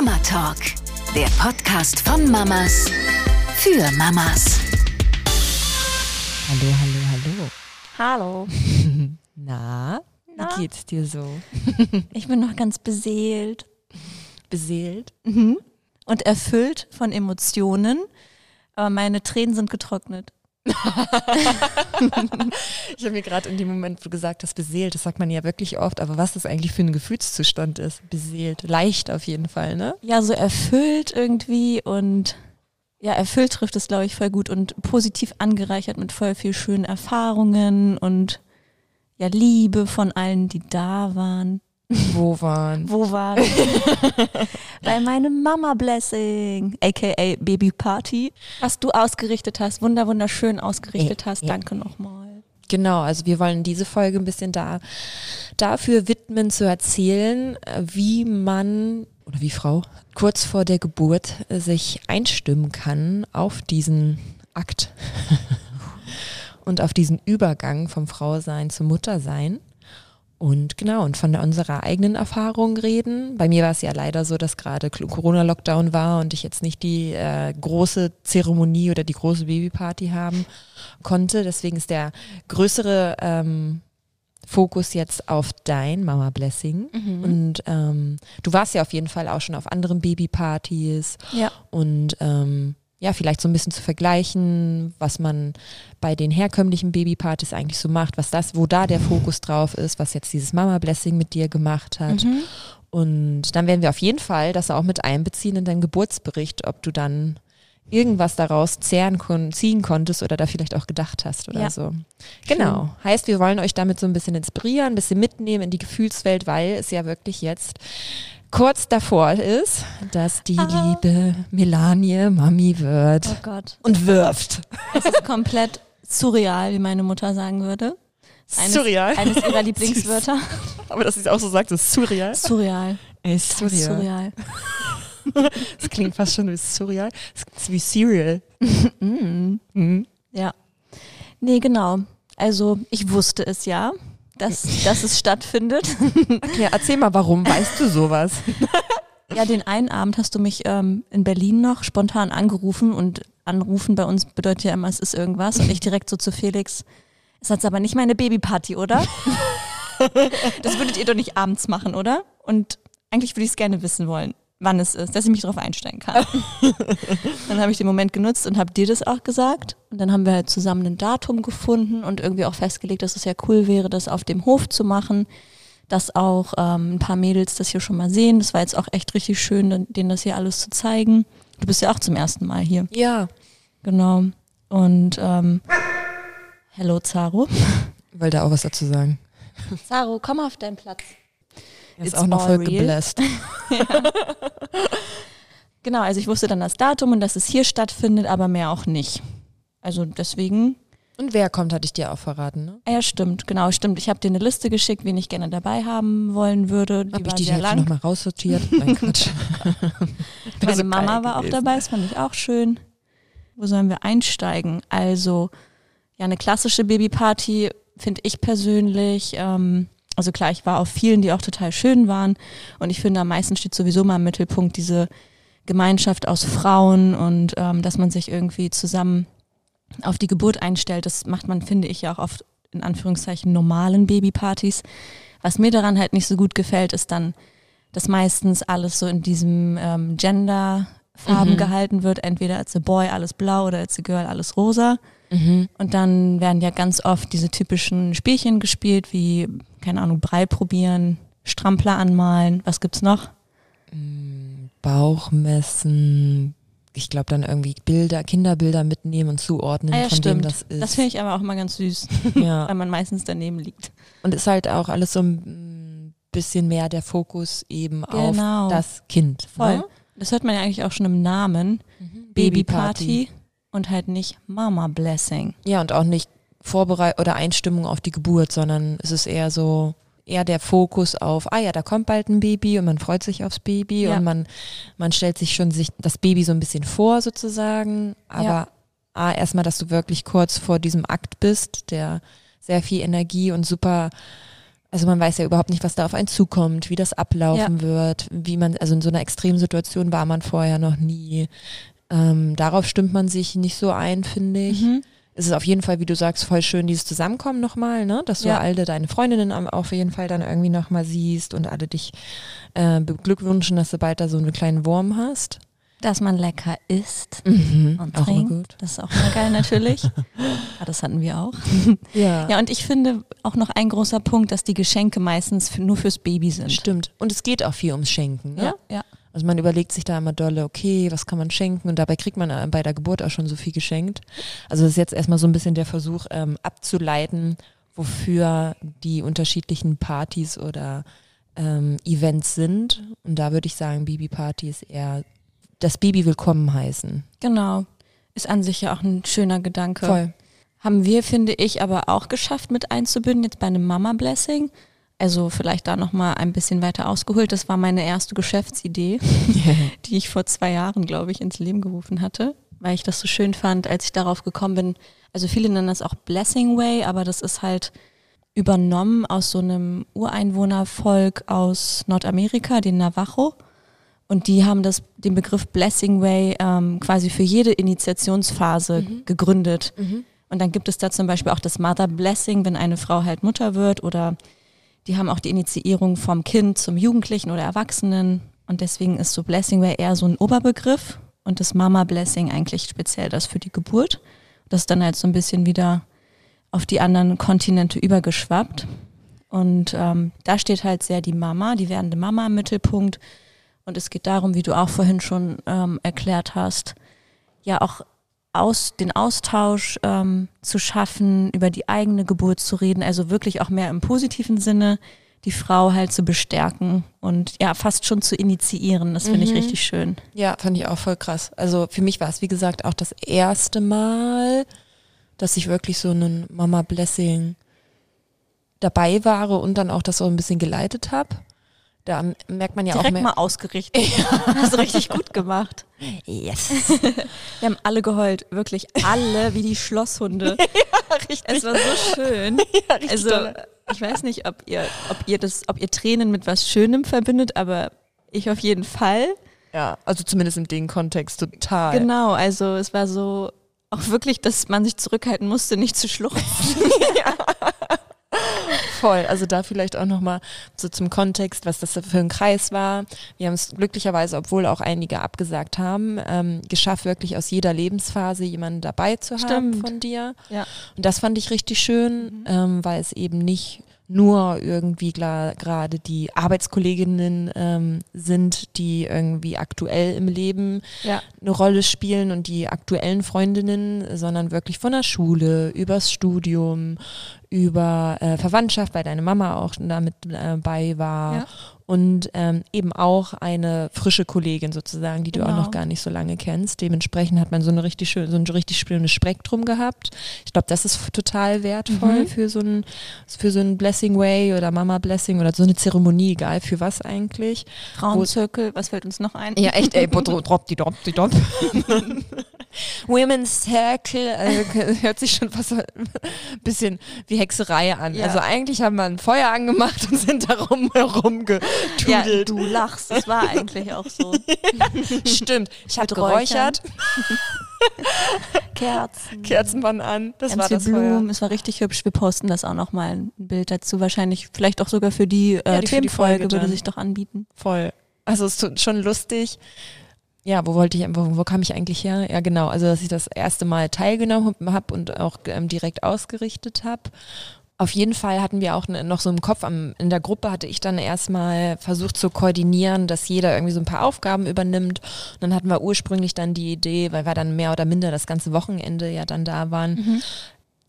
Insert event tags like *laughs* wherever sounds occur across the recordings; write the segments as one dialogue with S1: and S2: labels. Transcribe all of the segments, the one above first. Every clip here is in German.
S1: Mama Talk, der Podcast von Mamas für Mamas.
S2: Hallo, hallo,
S3: Hallo.
S2: hallo. Na, *laughs*
S3: Na?
S2: wie geht's dir so? *laughs*
S3: Ich bin noch ganz beseelt
S2: Beseelt?
S3: und erfüllt von Emotionen. Aber meine Tränen sind getrocknet. *laughs*
S2: Ich habe mir gerade in dem Moment, wo du gesagt hast, beseelt, das sagt man ja wirklich oft, aber was das eigentlich für ein Gefühlszustand ist, beseelt, leicht auf jeden Fall, ne?
S3: Ja, so erfüllt irgendwie und ja, erfüllt trifft es, glaube ich, voll gut und positiv angereichert mit voll viel schönen Erfahrungen und ja, Liebe von allen, die da waren.
S2: Wo waren?
S3: Wo waren? *laughs* Bei meinem Mama Blessing, aka Baby Party, was du ausgerichtet hast, wunder wunderschön ausgerichtet hast.
S2: ja.
S3: Danke nochmal.
S2: Genau, also wir wollen diese Folge ein bisschen da dafür widmen zu erzählen, äh, wie man oder wie Frau kurz vor der Geburt sich einstimmen kann auf diesen Akt *laughs* und auf diesen Übergang vom Frausein zum Muttersein. Und genau, und von unserer eigenen Erfahrung reden. Bei mir war es ja leider so, dass gerade Corona-Lockdown war und ich jetzt nicht die äh, große Zeremonie oder die große Babyparty haben konnte. Deswegen ist der größere ähm, Fokus jetzt auf dein Mama Blessing. Und ähm, du warst ja auf jeden Fall auch schon auf anderen Babypartys
S3: Ja.
S2: und ähm, ja, vielleicht so ein bisschen zu vergleichen, was man bei den herkömmlichen Babypartys eigentlich so macht, was das, wo da der Fokus drauf ist, was jetzt dieses Mama Blessing mit dir gemacht hat.
S3: Mhm.
S2: Und dann werden wir auf jeden Fall das auch mit einbeziehen in deinen Geburtsbericht, ob du dann irgendwas daraus zehren kon ziehen konntest oder da vielleicht auch gedacht hast oder
S3: Ja.
S2: so. Genau. Heißt, wir wollen euch damit so ein bisschen inspirieren, ein bisschen mitnehmen in die Gefühlswelt, weil es ja wirklich jetzt kurz davor ist, dass die
S3: Ah.
S2: liebe Melanie Mami wird
S3: Oh Gott.
S2: und wirft.
S3: Es ist komplett surreal, wie meine Mutter sagen würde. Eines,
S2: Surreal.
S3: Eines ihrer *laughs* Lieblingswörter.
S2: Aber dass sie es auch so sagt, ist surreal.
S3: Surreal.
S2: Ist
S3: ist surreal.
S2: Das *laughs* klingt fast schon wie surreal. Das ist wie Cereal. *laughs*
S3: Mm.
S2: Mhm.
S3: Ja. Nee, genau. Also ich wusste es ja, dass, dass es stattfindet. *laughs*
S2: Ja, erzähl mal, warum weißt du sowas? *laughs*
S3: Ja, den einen Abend hast du mich ähm, in Berlin noch spontan angerufen und anrufen bei uns bedeutet ja immer, es ist irgendwas. Und ich direkt so zu Felix, ist jetzt aber nicht meine Babyparty, oder? *laughs* das würdet ihr doch nicht abends machen, oder? Und eigentlich würde ich es gerne wissen wollen, wann es ist, dass ich mich darauf einstellen kann. *laughs* dann habe ich den Moment genutzt und habe dir das auch gesagt. Und dann haben wir halt zusammen ein Datum gefunden und irgendwie auch festgelegt, dass es ja cool wäre, das auf dem Hof zu machen dass auch ähm, ein paar Mädels das hier schon mal sehen. Das war jetzt auch echt richtig schön, denen das hier alles zu zeigen. Du bist ja auch zum ersten Mal hier.
S2: Ja.
S3: Genau. Und ähm, hello Zaro.
S2: Wollte auch was dazu sagen.
S3: Zaro, komm auf deinen Platz.
S2: Ist auch noch voll
S3: real.
S2: gebläst. *laughs* *laughs*
S3: Genau, also ich wusste dann das Datum und dass es hier stattfindet, aber mehr auch nicht. Also deswegen,
S2: Und wer kommt, hatte ich dir auch verraten, ne?
S3: ah ja stimmt, genau, stimmt. Ich habe dir eine Liste geschickt, wen ich gerne dabei haben wollen würde. Die
S2: Hab ich
S3: war
S2: die
S3: sehr lang.
S2: nochmal raussortiert? Nein, Quatsch. *laughs*
S3: Meine Mama war auch
S2: gewesen.
S3: dabei, das fand ich auch schön. Wo sollen wir einsteigen? Also, ja, eine klassische Babyparty finde ich persönlich, ähm, also klar, ich war auf vielen, die auch total schön waren. Und ich finde, am meisten steht sowieso mal im Mittelpunkt diese Gemeinschaft aus Frauen und ähm, dass man sich irgendwie zusammen auf die Geburt einstellt. Das macht man, finde ich, ja auch oft in Anführungszeichen normalen Babypartys. Was mir daran halt nicht so gut gefällt, ist dann, dass meistens alles so in diesem ähm, Gender-Farben
S2: Mhm.
S3: gehalten wird. Entweder als a Boy alles blau oder als a Girl alles rosa.
S2: Mhm.
S3: Und dann werden ja ganz oft diese typischen Spielchen gespielt, wie, keine Ahnung, Brei probieren, Strampler anmalen. Was gibt's noch?
S2: Bauchmessen. Ich glaube dann irgendwie Bilder, Kinderbilder mitnehmen und zuordnen,
S3: Ah ja,
S2: von
S3: stimmt.
S2: das ist.
S3: Das finde ich aber auch immer ganz süß, *laughs*
S2: ja.
S3: weil man meistens daneben liegt.
S2: Und ist halt auch alles so ein bisschen mehr der Fokus eben
S3: Genau.
S2: auf das Kind.
S3: Voll.
S2: Ne?
S3: Das hört man ja eigentlich auch schon im Namen. Babyparty und halt nicht Mama Blessing.
S2: Ja, und auch nicht Vorbereit oder Einstimmung auf die Geburt, sondern es ist eher so, eher der Fokus auf, ah ja, da kommt bald ein Baby und man freut sich aufs Baby
S3: Ja.
S2: und man, man stellt sich schon sich das Baby so ein bisschen vor sozusagen, aber
S3: Ja.
S2: ah, erstmal, dass du wirklich kurz vor diesem Akt bist, der sehr viel Energie und super Also man weiß ja überhaupt nicht, was da auf einen zukommt, wie das ablaufen
S3: Ja.
S2: wird, wie man, also in so einer Extremsituation war man vorher noch nie. Ähm, darauf stimmt man sich nicht so ein, finde ich.
S3: Mhm.
S2: Es ist auf jeden Fall, wie du sagst, voll schön, dieses Zusammenkommen nochmal, ne? Dass du
S3: Ja.
S2: alle deine Freundinnen auf jeden Fall dann irgendwie nochmal siehst und alle dich äh, beglückwünschen, dass du bald da so einen kleinen Wurm hast.
S3: Dass man lecker isst
S2: Mhm.
S3: und trinkt.
S2: gut.
S3: Das ist auch immer geil natürlich. *laughs* ja, das hatten wir auch.
S2: Ja.
S3: Ja, und ich finde auch noch ein großer Punkt, dass die Geschenke meistens für, nur fürs Baby sind.
S2: Stimmt. Und es geht auch viel ums Schenken, ne?
S3: Ja, ja.
S2: Also man überlegt sich da immer dolle, okay, was kann man schenken? Und dabei kriegt man äh, bei der Geburt auch schon so viel geschenkt. Also das ist jetzt erstmal so ein bisschen der Versuch ähm, abzuleiten, wofür die unterschiedlichen Partys oder ähm, Events sind. Und da würde ich sagen, Babyparty ist eher das Baby willkommen heißen.
S3: Genau. Ist an sich ja auch ein schöner Gedanke.
S2: Voll.
S3: Haben wir, finde ich, aber auch geschafft mit einzubinden, jetzt bei einem Mama-Blessing. Also vielleicht da nochmal ein bisschen weiter ausgeholt. Das war meine erste Geschäftsidee, *laughs* die ich vor zwei Jahren, glaube ich, ins Leben gerufen hatte, weil ich das so schön fand, als ich darauf gekommen bin. Also viele nennen das auch Blessing Way, aber das ist halt übernommen aus so einem Ureinwohnervolk aus Nordamerika, den Navajo. Und die haben das, den Begriff Blessing Way ähm, quasi für jede Initiationsphase gegründet. Und dann gibt es da zum Beispiel auch das Mother Blessing, wenn eine Frau halt Mutter wird oder die haben auch die Initiierung vom Kind zum Jugendlichen oder Erwachsenen. Und deswegen ist so Blessing Way eher so ein Oberbegriff und das Mama Blessing eigentlich speziell das für die Geburt. Das ist dann halt so ein bisschen wieder auf die anderen Kontinente übergeschwappt. Und ähm, da steht halt sehr die Mama, die werdende Mama im Mittelpunkt. Und es geht darum, wie du auch vorhin schon ähm, erklärt hast, ja auch aus, den Austausch ähm, zu schaffen, über die eigene Geburt zu reden, also wirklich auch mehr im positiven Sinne, die Frau halt zu bestärken und ja, fast schon zu initiieren. Das finde ich richtig schön.
S2: Ja, fand ich auch voll krass. Also für mich war es, wie gesagt, auch das erste Mal, dass ich wirklich so einen Mama Blessing dabei war und dann auch das so ein bisschen geleitet habe. Da merkt man ja
S3: Direkt
S2: auch mehr.
S3: mal ausgerichtet. *laughs* Hast du richtig gut gemacht.
S2: Yes.
S3: Wir haben alle geheult, wirklich alle wie die Schlosshunde. *laughs*
S2: richtig.
S3: Es war so schön. *laughs*
S2: richtig
S3: also
S2: dolle.
S3: ich weiß nicht, ob ihr, ob ihr das, ob ihr Tränen mit was Schönem verbindet, aber ich auf jeden Fall.
S2: Ja, also zumindest in dem Kontext total.
S3: Genau, also es war so auch wirklich, dass man sich zurückhalten musste, nicht zu schluchzen.
S2: Voll. Also da vielleicht auch nochmal so zum Kontext, was das für ein Kreis war. Wir haben es glücklicherweise, obwohl auch einige abgesagt haben, ähm, geschafft, wirklich aus jeder Lebensphase jemanden dabei zu haben
S3: Stimmt.
S2: von dir.
S3: Ja.
S2: Und das fand ich richtig schön, ähm, weil es eben nicht nur irgendwie gerade die Arbeitskolleginnen ähm, sind, die irgendwie aktuell im Leben
S3: Ja.
S2: eine Rolle spielen und die aktuellen Freundinnen, sondern wirklich von der Schule, übers Studium, über äh, Verwandtschaft, weil deine Mama auch damit äh, bei war
S3: Ja.
S2: Und ähm, eben auch eine frische Kollegin sozusagen, die du auch
S3: Genau.
S2: noch gar nicht so lange kennst. Dementsprechend hat man so eine richtig schön, so ein richtig schönes Spektrum gehabt. Ich glaube, das ist total wertvoll
S3: Mhm.
S2: für so ein für so ein Blessing Way oder Mama Blessing oder so eine Zeremonie, egal für was eigentlich.
S3: Frauenzirkel, was fällt uns noch ein?
S2: Ja, echt, ey, drop, drop, die drop, die drop. *laughs* Women's Circle äh, hört sich schon fast ein bisschen wie Hexerei an.
S3: Ja.
S2: Also eigentlich haben wir ein Feuer angemacht und sind darum herum *laughs*
S3: Ja, du lachst, das war eigentlich auch so. *laughs*
S2: Stimmt, ich habe geräuchert, *laughs*
S3: Kerzen.
S2: Kerzen waren an, das
S3: Ganz
S2: war das
S3: Blumen,
S2: Feuer.
S3: es war richtig hübsch. Wir posten das auch nochmal ein Bild dazu. Wahrscheinlich, vielleicht auch sogar für die, äh,
S2: Ja, die die
S3: Themenfolge
S2: Folge
S3: würde sich doch anbieten.
S2: Voll. Also es ist schon lustig. Ja, wo wollte ich, wo, wo kam ich eigentlich her? Ja, genau. Also, dass ich das erste Mal teilgenommen habe und auch ähm, direkt ausgerichtet habe. Auf jeden Fall hatten wir auch noch so im Kopf, am, in der Gruppe hatte ich dann erstmal versucht zu koordinieren, dass jeder irgendwie so ein paar Aufgaben übernimmt. Und dann hatten wir ursprünglich dann die Idee, weil wir dann mehr oder minder das ganze Wochenende ja dann da waren,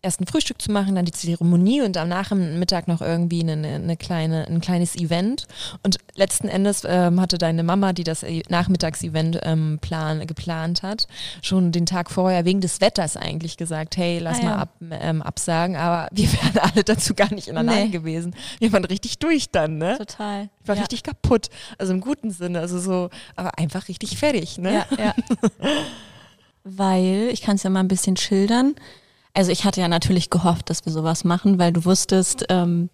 S2: erst ein Frühstück zu machen, dann die Zeremonie und am Nachmittag noch irgendwie eine, eine kleine, ein kleines Event. Und letzten Endes ähm, hatte deine Mama, die das äh, Nachmittagsevent ähm, plan, geplant hat, schon den Tag vorher wegen des Wetters eigentlich gesagt, hey, lass
S3: Ah,
S2: mal
S3: ja.
S2: ab, ähm, absagen. Aber wir wären *laughs* alle dazu gar nicht in der Lage
S3: Nee.
S2: gewesen. Wir waren richtig durch dann, ne?
S3: Total.
S2: Ich war
S3: ja.
S2: richtig kaputt. Also im guten Sinne. Also so, aber einfach richtig fertig, ne?
S3: Ja, ja. *laughs* weil, ich kann es ja mal ein bisschen schildern. Also ich hatte ja natürlich gehofft, dass wir sowas machen, weil du wusstest, ähm,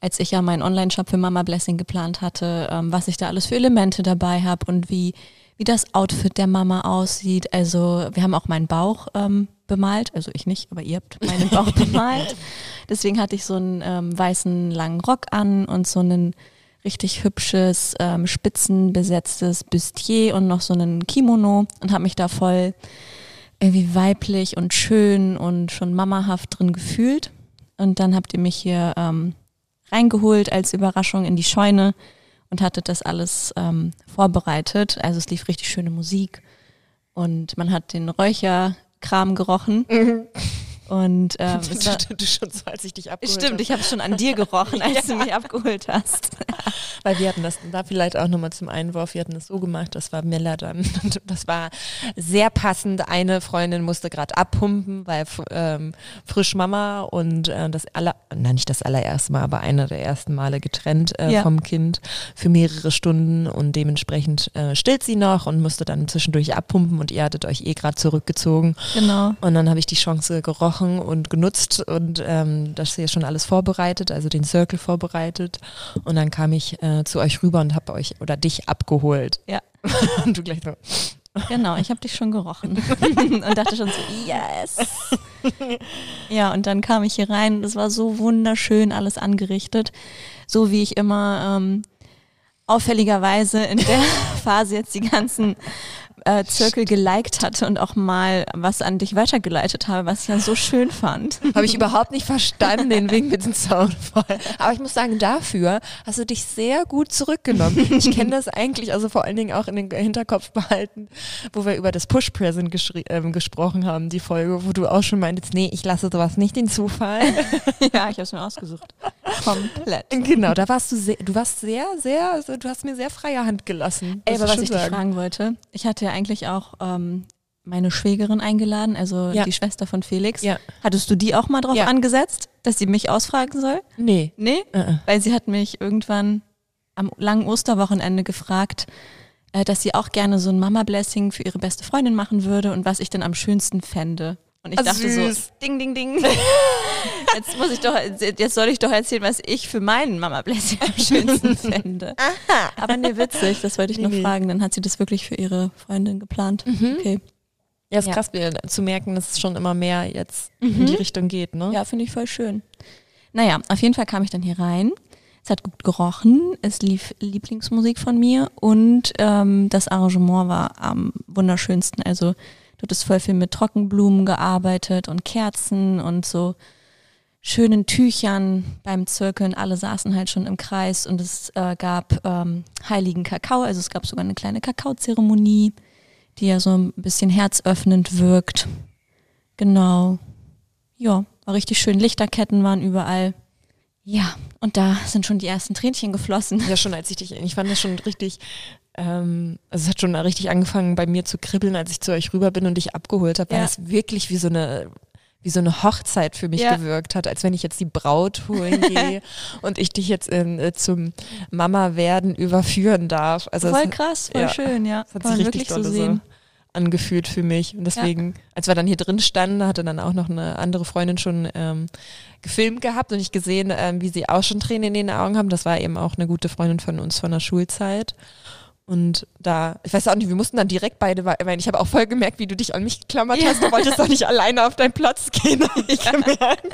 S3: als ich ja meinen Online-Shop für Mama Blessing geplant hatte, ähm, was ich da alles für Elemente dabei habe und wie, wie das Outfit der Mama aussieht. Also wir haben auch meinen Bauch ähm, bemalt, also ich nicht, aber ihr habt meinen *laughs* Bauch bemalt. Deswegen hatte ich so einen ähm, weißen langen Rock an und so einen richtig hübsches, ähm, spitzenbesetztes Bustier und noch so einen Kimono und habe mich da voll irgendwie weiblich und schön und schon mamahaft drin gefühlt. Und dann habt ihr mich hier ähm, reingeholt als Überraschung in die Scheune und hattet das alles ähm, vorbereitet. Also es lief richtig schöne Musik und man hat den Räucherkram gerochen.
S2: Mhm.
S3: Und *laughs* ähm, war,
S2: du schon so, als ich dich abgeholt
S3: stimmt, ich habe schon an dir gerochen, *laughs* als du mich abgeholt hast. *laughs*
S2: Weil wir hatten das da vielleicht auch nochmal zum Einwurf, wir hatten das so gemacht, das war Miller dann. Das war sehr passend. Eine Freundin musste gerade abpumpen, weil ähm, frisch Mama und äh, das aller, nein, nicht das allererste Mal, aber einer der ersten Male getrennt äh,
S3: Ja.
S2: vom Kind für mehrere Stunden und dementsprechend äh, stillt sie noch und musste dann zwischendurch abpumpen und ihr hattet euch eh gerade zurückgezogen.
S3: Genau.
S2: Und dann habe ich die Chance gerochen und genutzt und ähm, das hier schon alles vorbereitet, also den Circle vorbereitet. Und dann kam ich äh, zu euch rüber und habe euch oder dich abgeholt.
S3: Ja.
S2: und *laughs* du gleich so.
S3: Genau, ich habe dich schon gerochen *laughs* und dachte schon so, yes. *laughs* Ja, und dann kam ich hier rein, das war so wunderschön alles angerichtet, so wie ich immer ähm, auffälligerweise in der Phase jetzt die ganzen äh, Zirkel geliked hatte und auch mal was an dich weitergeleitet habe, was ich ja so schön fand.
S2: Habe ich überhaupt nicht verstanden, den Wink mit dem Soundfall. Aber ich muss sagen, dafür hast du dich sehr gut zurückgenommen. Ich kenne das eigentlich, also vor allen Dingen auch in den Hinterkopf behalten, wo wir über das Push-Present ähm, gesprochen haben, die Folge, wo du auch schon meintest, nee, ich lasse sowas nicht den Zufall. *laughs*
S3: ja, ich habe es mir ausgesucht. Komplett.
S2: Genau, da warst du sehr, du warst sehr, sehr, also du hast mir sehr freie Hand gelassen.
S3: Ey, aber was ich dich fragen wollte, ich hatte ja eigentlich auch ähm, meine Schwägerin eingeladen, also
S2: Ja.
S3: die Schwester von Felix.
S2: Ja.
S3: Hattest du die auch mal drauf
S2: Ja.
S3: angesetzt, dass sie mich ausfragen soll?
S2: Nee.
S3: Nee?
S2: Äh, äh.
S3: Weil sie hat mich irgendwann am langen Osterwochenende gefragt, äh, dass sie auch gerne so ein Mama-Blessing für ihre beste Freundin machen würde und was ich denn am schönsten fände. Und ich dachte
S2: süß.
S3: so, ding, ding, ding. *laughs* Jetzt muss ich doch, jetzt soll ich doch erzählen, was ich für meinen Mama-Blessing am schönsten *laughs* fände. Aber nee, witzig, das wollte ich
S2: Nee,
S3: noch
S2: nee.
S3: fragen. Dann hat sie das wirklich für ihre Freundin geplant. Okay.
S2: Ja, ist
S3: Ja.
S2: krass mir zu merken, dass es schon immer mehr jetzt in die Richtung geht, ne?
S3: Ja, finde ich voll schön. Naja, auf jeden Fall kam ich dann hier rein. Es hat gut gerochen, es lief Lieblingsmusik von mir und ähm, das Arrangement war am wunderschönsten. Also du hattest voll viel mit Trockenblumen gearbeitet und Kerzen und so schönen Tüchern beim Zirkeln. Alle saßen halt schon im Kreis und es äh, gab ähm, heiligen Kakao. Also es gab sogar eine kleine Kakaozeremonie, die ja so ein bisschen herzöffnend wirkt. Genau. Ja, war richtig schön. Lichterketten waren überall. Ja, und da sind schon die ersten Tränchen geflossen.
S2: Ja, schon als ich dich, ich fand das schon richtig, ähm, also es hat schon richtig angefangen bei mir zu kribbeln, als ich zu euch rüber bin und dich abgeholt habe, weil
S3: Ja.
S2: es wirklich wie so eine wie so eine Hochzeit für mich
S3: Ja.
S2: gewirkt hat, als wenn ich jetzt die Braut holen *laughs* gehe und ich dich jetzt in, äh, zum Mama werden überführen darf. Also
S3: voll
S2: es,
S3: krass, voll
S2: ja.
S3: schön, ja.
S2: es hat
S3: Kann
S2: sich richtig
S3: wirklich so
S2: so angefühlt für mich. Und deswegen, als wir dann hier drin standen, hatte dann auch noch eine andere Freundin schon ähm, gefilmt gehabt und ich gesehen, ähm, wie sie auch schon Tränen in den Augen haben. Das war eben auch eine gute Freundin von uns von der Schulzeit. Und da, ich weiß auch nicht, wir mussten dann direkt beide weinen. Ich habe auch voll gemerkt, wie du dich an mich geklammert hast. Du wolltest doch nicht alleine auf deinen Platz gehen, habe ich gemerkt.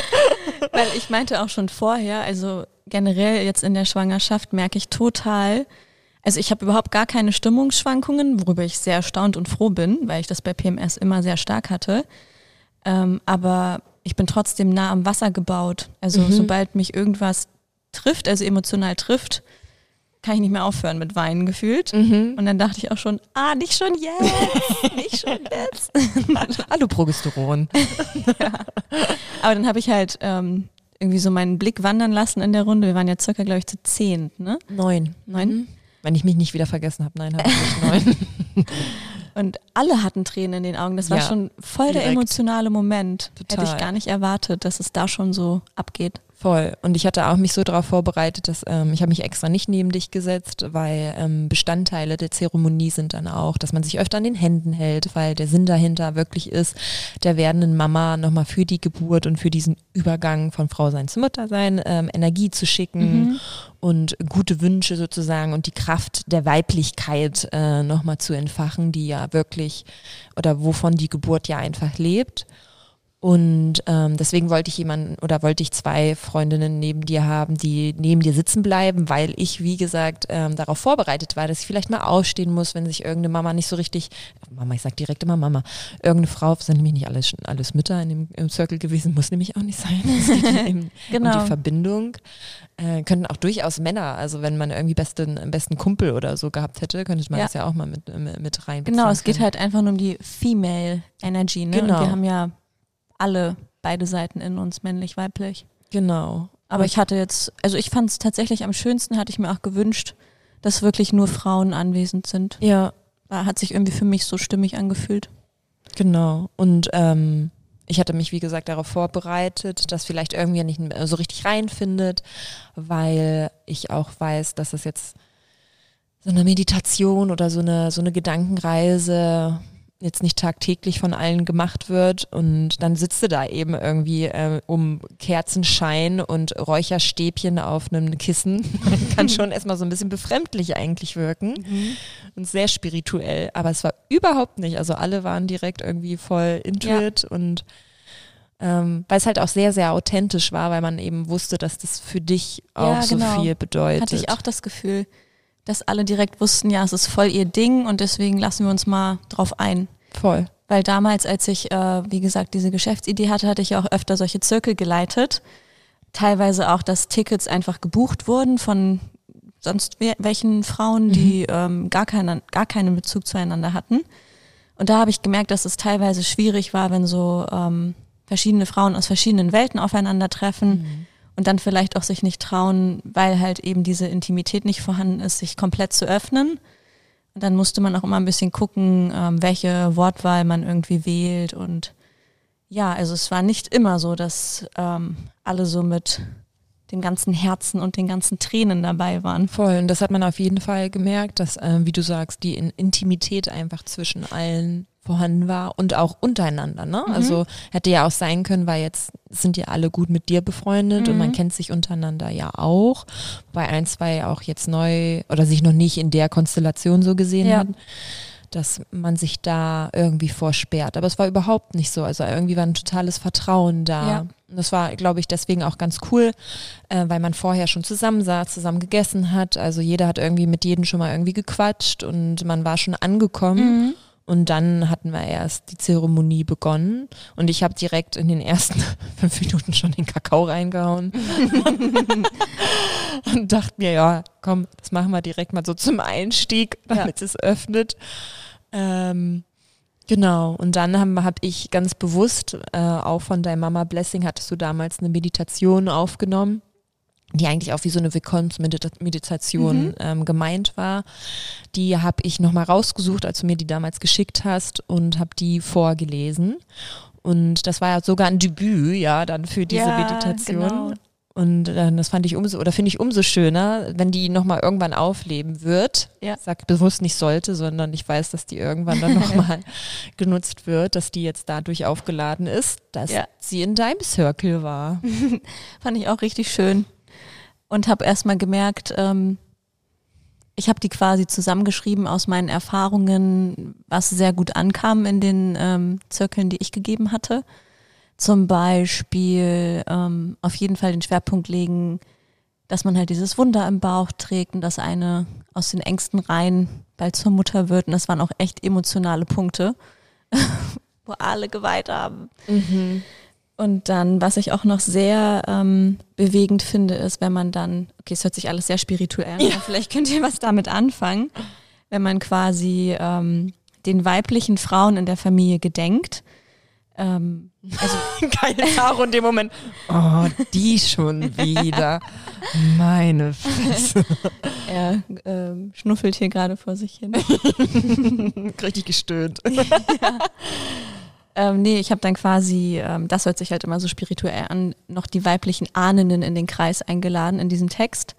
S2: *laughs*
S3: Weil ich meinte auch schon vorher, also generell jetzt in der Schwangerschaft merke ich total, also ich habe überhaupt gar keine Stimmungsschwankungen, worüber ich sehr erstaunt und froh bin, weil ich das bei PMS immer sehr stark hatte. Ähm, aber ich bin trotzdem nah am Wasser gebaut. Also sobald mich irgendwas trifft, also emotional trifft, kann ich nicht mehr aufhören mit Weinen gefühlt. Und dann dachte ich auch schon, ah, nicht schon jetzt, nicht schon jetzt. *laughs*
S2: Hallo Progesteron. *laughs*
S3: Aber dann habe ich halt ähm, irgendwie so meinen Blick wandern lassen in der Runde. Wir waren ja circa, glaube ich, zu zehn, ne?
S2: Neun.
S3: Neun.
S2: Wenn ich mich nicht wieder vergessen habe. Nein, habe ich nicht. Neun. *laughs*
S3: Und alle hatten Tränen in den Augen. Das war
S2: Ja,
S3: schon voll der
S2: direkt.
S3: emotionale Moment. Hätte
S2: Total.
S3: ich gar nicht erwartet, dass es da schon so abgeht.
S2: Voll. Und ich hatte auch mich so darauf vorbereitet, dass ähm, ich habe mich extra nicht neben dich gesetzt, weil ähm, Bestandteile der Zeremonie sind dann auch, dass man sich öfter an den Händen hält, weil der Sinn dahinter wirklich ist, der werdenden Mama nochmal für die Geburt und für diesen Übergang von Frau sein zu Mutter sein, ähm, Energie zu schicken und gute Wünsche sozusagen und die Kraft der Weiblichkeit äh, nochmal zu entfachen, die ja wirklich oder wovon die Geburt ja einfach lebt. Und ähm, deswegen wollte ich jemanden oder wollte ich zwei Freundinnen neben dir haben, die neben dir sitzen bleiben, weil ich, wie gesagt, ähm, darauf vorbereitet war, dass ich vielleicht mal aufstehen muss, wenn sich irgendeine Mama nicht so richtig, Mama, ich sag direkt immer Mama, irgendeine Frau, sind nämlich nicht alles, alles Mütter in dem im Circle gewesen, muss nämlich auch nicht sein. Es geht eben *laughs* um
S3: Genau.
S2: die Verbindung. Äh, könnten auch durchaus Männer, also wenn man irgendwie besten, besten Kumpel oder so gehabt hätte, könnte man
S3: Ja.
S2: das ja auch mal mit, mit, mit rein.
S3: Genau, es geht halt einfach nur um die Female Energy. Ne?
S2: Genau.
S3: Und wir haben ja alle beide Seiten in uns, männlich, weiblich.
S2: Genau.
S3: Aber ich hatte jetzt, also ich fand es tatsächlich am schönsten, hatte ich mir auch gewünscht, dass wirklich nur Frauen anwesend sind.
S2: Ja,
S3: Hat sich irgendwie für mich so stimmig angefühlt.
S2: Genau. Und ähm, ich hatte mich, wie gesagt, darauf vorbereitet, dass vielleicht irgendwie nicht so richtig reinfindet, weil ich auch weiß, dass es jetzt so eine Meditation oder so eine, so eine Gedankenreise jetzt nicht tagtäglich von allen gemacht wird und dann sitzt du da eben irgendwie äh, um Kerzenschein und Räucherstäbchen auf einem Kissen. *laughs* Kann schon erstmal so ein bisschen befremdlich eigentlich wirken und sehr spirituell, aber es war überhaupt nicht. Also alle waren direkt irgendwie voll into
S3: Ja.
S2: und ähm, weil es halt auch sehr, sehr authentisch war, weil man eben wusste, dass das für dich auch
S3: Ja,
S2: so
S3: genau.
S2: viel bedeutet.
S3: Hatte ich auch das Gefühl, dass alle direkt wussten, ja, es ist voll ihr Ding und deswegen lassen wir uns mal drauf ein.
S2: voll.
S3: Weil damals, als ich, äh, wie gesagt, diese Geschäftsidee hatte, hatte ich ja auch öfter solche Zirkel geleitet. Teilweise auch, dass Tickets einfach gebucht wurden von sonst welchen Frauen, die ähm, gar, keinen, gar keinen Bezug zueinander hatten. Und da habe ich gemerkt, dass es teilweise schwierig war, wenn so ähm, verschiedene Frauen aus verschiedenen Welten aufeinandertreffen und dann vielleicht auch sich nicht trauen, weil halt eben diese Intimität nicht vorhanden ist, sich komplett zu öffnen. Und dann musste man auch immer ein bisschen gucken, ähm, welche Wortwahl man irgendwie wählt. Und ja, also es war nicht immer so, dass ähm, alle so mit dem ganzen Herzen und den ganzen Tränen dabei waren.
S2: Voll. Und das hat man auf jeden Fall gemerkt, dass, äh, wie du sagst, die In Intimität einfach zwischen allen vorhanden war und auch untereinander. Ne? Also hätte ja auch sein können, weil jetzt sind ja alle gut mit dir befreundet und man kennt sich untereinander ja auch. Bei ein, zwei auch jetzt neu oder sich noch nicht in der Konstellation so gesehen
S3: Ja.
S2: hat, dass man sich da irgendwie vorsperrt. Aber es war überhaupt nicht so. Also irgendwie war ein totales Vertrauen da.
S3: Ja.
S2: Und das war, glaube ich, deswegen auch ganz cool, äh, weil man vorher schon zusammen saß, zusammen gegessen hat. Also jeder hat irgendwie mit jedem schon mal irgendwie gequatscht und man war schon angekommen. Und dann hatten wir erst die Zeremonie begonnen. Und ich habe direkt in den ersten *laughs* fünf Minuten schon den Kakao reingehauen. *laughs* Und dachte mir, ja, komm, das machen wir direkt mal so zum Einstieg, damit es öffnet. Ähm, genau, und dann habe hab ich ganz bewusst, äh, auch von deinem Mama Blessing, hattest du damals eine Meditation aufgenommen, die eigentlich auch wie so eine Willkommensmeditation ähm, gemeint war. Die habe ich nochmal rausgesucht, als du mir die damals geschickt hast und habe die vorgelesen. Und das war ja sogar ein Debüt, ja, dann für diese
S3: Ja,
S2: Meditation.
S3: genau.
S2: Und äh, das fand ich umso, oder finde ich umso schöner, wenn die nochmal irgendwann aufleben wird.
S3: Ja.
S2: Ich sag bewusst nicht sollte, sondern ich weiß, dass die irgendwann dann nochmal *laughs* genutzt wird, dass die jetzt dadurch aufgeladen ist, dass
S3: Ja.
S2: sie in deinem Circle war. *laughs*
S3: Fand ich auch richtig schön. Und habe erstmal gemerkt, ähm, ich habe die quasi zusammengeschrieben aus meinen Erfahrungen, was sehr gut ankam in den ähm, Zirkeln, die ich gegeben hatte. Zum Beispiel ähm, auf jeden Fall den Schwerpunkt legen, dass man halt dieses Wunder im Bauch trägt und dass eine aus den engsten Reihen bald zur Mutter wird. Und das waren auch echt emotionale Punkte, *laughs* wo alle geweint haben. Und dann, was ich auch noch sehr ähm, bewegend finde, ist, wenn man dann, okay, es hört sich alles sehr spirituell an, aber vielleicht könnt ihr was damit anfangen, wenn man quasi ähm, den weiblichen Frauen in der Familie gedenkt, Ähm, also *laughs*
S2: Geil, Caro in dem Moment. Oh, die schon wieder. Meine Fresse. *laughs*
S3: er ähm, schnuffelt hier gerade vor sich hin. *laughs*
S2: Richtig gestöhnt.
S3: Ähm, nee, ich habe dann quasi, ähm, das hört sich halt immer so spirituell an, noch die weiblichen Ahnen in den Kreis eingeladen in diesem Text.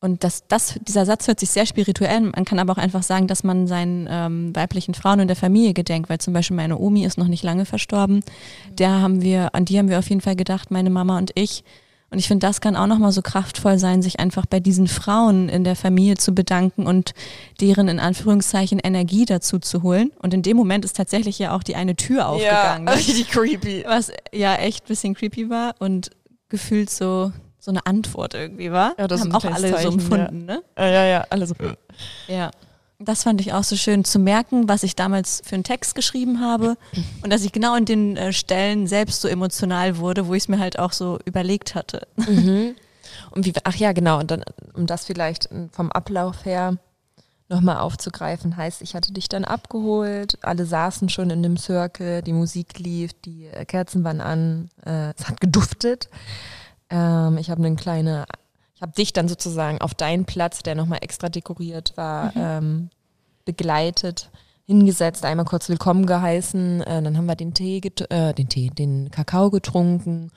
S3: Und das, das, dieser Satz hört sich sehr spirituell an. Man kann aber auch einfach sagen, dass man seinen ähm, weiblichen Frauen in der Familie gedenkt, weil zum Beispiel meine Omi ist noch nicht lange verstorben. Der haben wir, an die haben wir auf jeden Fall gedacht, meine Mama und ich. Und ich finde, das kann auch nochmal so kraftvoll sein, sich einfach bei diesen Frauen in der Familie zu bedanken und deren in Anführungszeichen Energie dazu zu holen. Und in dem Moment ist tatsächlich ja auch die eine Tür aufgegangen. *laughs*
S2: Ja, richtig creepy.
S3: Was ja echt ein bisschen creepy war und gefühlt so so eine Antwort irgendwie war.
S2: Ja, das
S3: haben auch alle so
S2: Zeichen,
S3: empfunden, ne?
S2: Ja, ja, ja, alle so.
S3: Ja. Das fand ich auch so schön zu merken, was ich damals für einen Text geschrieben habe und dass ich genau in den äh, Stellen selbst so emotional wurde, wo ich es mir halt auch so überlegt hatte.
S2: Mhm. Und wie, ach ja, genau, und dann, um das vielleicht vom Ablauf her nochmal aufzugreifen, heißt, ich hatte dich dann abgeholt, alle saßen schon in dem Circle, die Musik lief, die äh, Kerzen waren an, äh, es hat geduftet. Ähm, ich habe eine kleine, habe dich dann sozusagen auf deinen Platz, der nochmal extra dekoriert war, ähm, begleitet, hingesetzt, einmal kurz willkommen geheißen, äh, dann haben wir den Tee, get äh, den Tee, den Kakao getrunken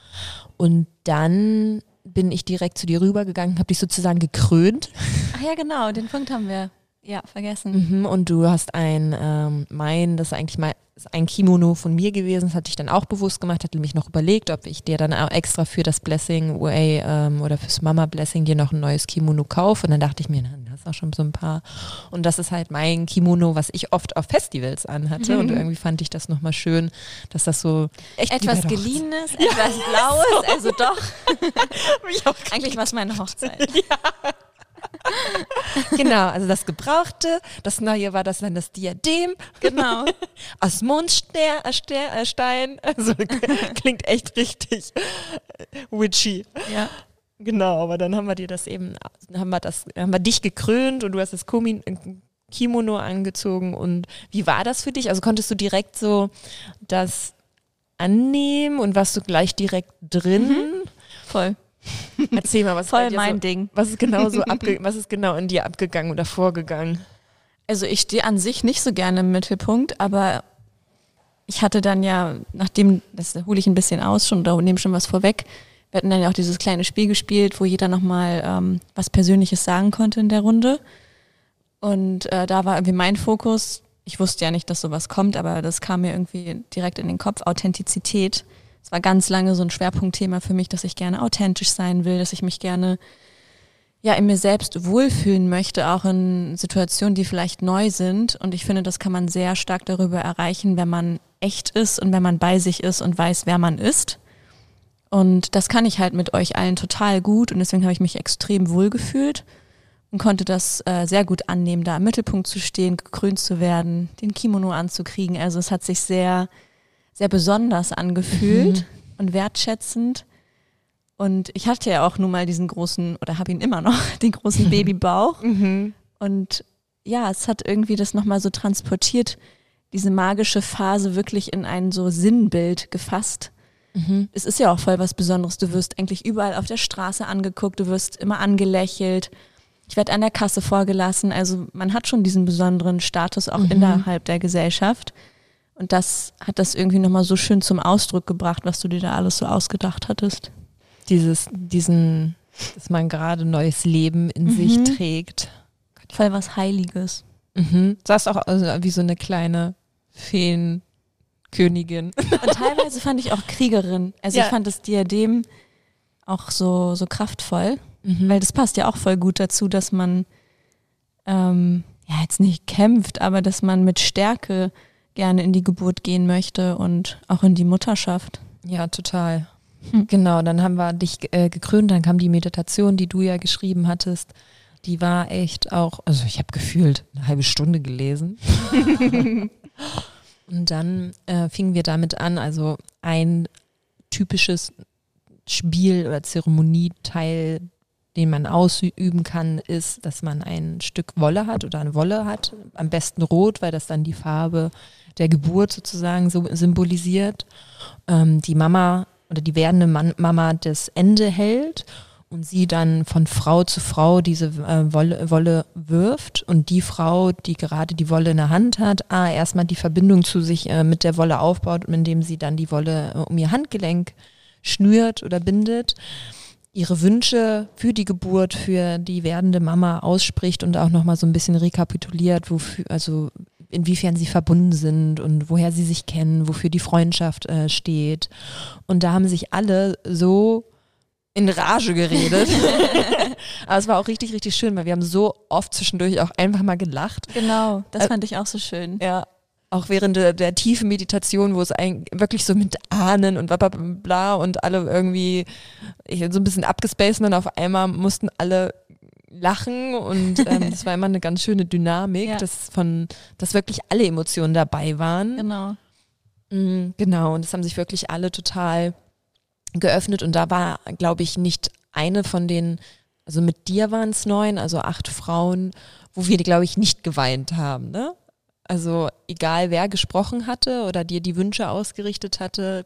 S2: und dann bin ich direkt zu dir rübergegangen, habe dich sozusagen gekrönt *laughs*
S3: Ach ja, genau, den Punkt haben wir ja vergessen.
S2: mhm, und du hast ein, ähm, mein, das ist eigentlich mal ist ein Kimono von mir gewesen, das hatte ich dann auch bewusst gemacht, hatte mich noch überlegt, ob ich dir dann auch extra für das Blessing Way ähm, oder fürs Mama Blessing dir noch ein neues Kimono kaufe. Und dann dachte ich mir, na, das ist auch schon so ein paar. Und das ist halt mein Kimono, was ich oft auf Festivals anhatte. Und irgendwie fand ich das nochmal schön, dass das so echt
S3: Etwas geliehenes, etwas *laughs* blaues, also doch. *laughs* Eigentlich war es meine Hochzeit. *laughs* *laughs*
S2: Genau, also das Gebrauchte, das Neue war das dann das Diadem *laughs*
S3: Genau.
S2: aus Mondstein, äh, äh, *laughs* also klingt echt richtig äh, witchy.
S3: Ja.
S2: Genau, aber dann haben wir dir das eben, haben wir das, haben wir dich gekrönt und du hast das Komi Kimono angezogen und wie war das für dich? Also konntest du direkt so das annehmen und warst du gleich direkt drin?
S3: Voll.
S2: Erzähl mal, was
S3: Voll mein
S2: so,
S3: Ding.
S2: was ist genau so abge *laughs* was ist genau in dir abgegangen oder vorgegangen?
S3: Also ich stehe an sich nicht so gerne im Mittelpunkt, aber ich hatte dann ja, nachdem, das hole ich ein bisschen aus schon oder nehme schon was vorweg, wir hatten dann ja auch dieses kleine Spiel gespielt, wo jeder nochmal ähm, was Persönliches sagen konnte in der Runde. Und äh, da war irgendwie mein Fokus, ich wusste ja nicht, dass sowas kommt, aber das kam mir irgendwie direkt in den Kopf, Authentizität. Es war ganz lange so ein Schwerpunktthema für mich, dass ich gerne authentisch sein will, dass ich mich gerne ja in mir selbst wohlfühlen möchte, auch in Situationen, die vielleicht neu sind. Und ich finde, das kann man sehr stark darüber erreichen, wenn man echt ist und wenn man bei sich ist und weiß, wer man ist. Und das kann ich halt mit euch allen total gut und deswegen habe ich mich extrem wohl gefühlt und konnte das äh, sehr gut annehmen, da im Mittelpunkt zu stehen, gekrönt zu werden, den Kimono anzukriegen. Also es hat sich sehr, sehr besonders angefühlt und wertschätzend. Und ich hatte ja auch nun mal diesen großen, oder habe ihn immer noch, *laughs* den großen *laughs* Babybauch. Und ja, es hat irgendwie das nochmal so transportiert, diese magische Phase wirklich in ein so Sinnbild gefasst. Es ist ja auch voll was Besonderes. Du wirst eigentlich überall auf der Straße angeguckt, du wirst immer angelächelt. Ich werde an der Kasse vorgelassen. Also man hat schon diesen besonderen Status auch innerhalb der Gesellschaft. Und das hat das irgendwie nochmal so schön zum Ausdruck gebracht, was du dir da alles so ausgedacht hattest.
S2: Dieses, diesen, dass man gerade neues Leben in sich trägt.
S3: Voll was Heiliges.
S2: Mhm. Sahst auch also wie so eine kleine Feenkönigin. *laughs*
S3: Und teilweise fand ich auch Kriegerin. Also
S2: Ja.
S3: ich fand das Diadem auch so, so kraftvoll,
S2: Mhm.
S3: weil das passt ja auch voll gut dazu, dass man ähm, ja jetzt nicht kämpft, aber dass man mit Stärke gerne in die Geburt gehen möchte und auch in die Mutterschaft.
S2: Ja, total. Genau, dann haben wir dich äh, gekrönt, dann kam die Meditation, die du ja geschrieben hattest. Die war echt auch, also ich habe gefühlt eine halbe Stunde gelesen. *laughs* Und dann äh, fingen wir damit an, also ein typisches Spiel oder Zeremonieteil, den man ausüben kann, ist, dass man ein Stück Wolle hat oder eine Wolle hat. Am besten rot, weil das dann die Farbe der Geburt sozusagen so symbolisiert. Ähm, die Mama oder die werdende Man Mama das Ende hält und sie dann von Frau zu Frau diese äh, Wolle, Wolle wirft und die Frau, die gerade die Wolle in der Hand hat, ah, erstmal die Verbindung zu sich äh, mit der Wolle aufbaut, indem sie dann die Wolle äh, um ihr Handgelenk schnürt oder bindet, ihre Wünsche für die Geburt, für die werdende Mama ausspricht und auch nochmal so ein bisschen rekapituliert, wofür, also inwiefern sie verbunden sind und woher sie sich kennen, wofür die Freundschaft äh, steht. Und da haben sich alle so in Rage geredet. *laughs* *laughs* Aber es war auch richtig, richtig schön, weil wir haben so oft zwischendurch auch einfach mal gelacht.
S3: Genau, das
S2: Äh,
S3: fand ich auch so schön.
S2: Ja. Auch während der, der tiefen Meditation, wo es eigentlich wirklich so mit Ahnen und bla, bla, bla und alle irgendwie so ein bisschen abgespaced und auf einmal mussten alle lachen und *laughs* ähm, das war immer eine ganz schöne Dynamik,
S3: Ja.
S2: dass von, dass wirklich alle Emotionen dabei waren.
S3: Genau.
S2: Mhm, Genau, und es haben sich wirklich alle total geöffnet und da war, glaube ich, nicht eine von den, also mit dir waren es neun, also acht Frauen, wo wir, glaube ich, nicht geweint haben, ne? Also egal wer gesprochen hatte oder dir die Wünsche ausgerichtet hatte,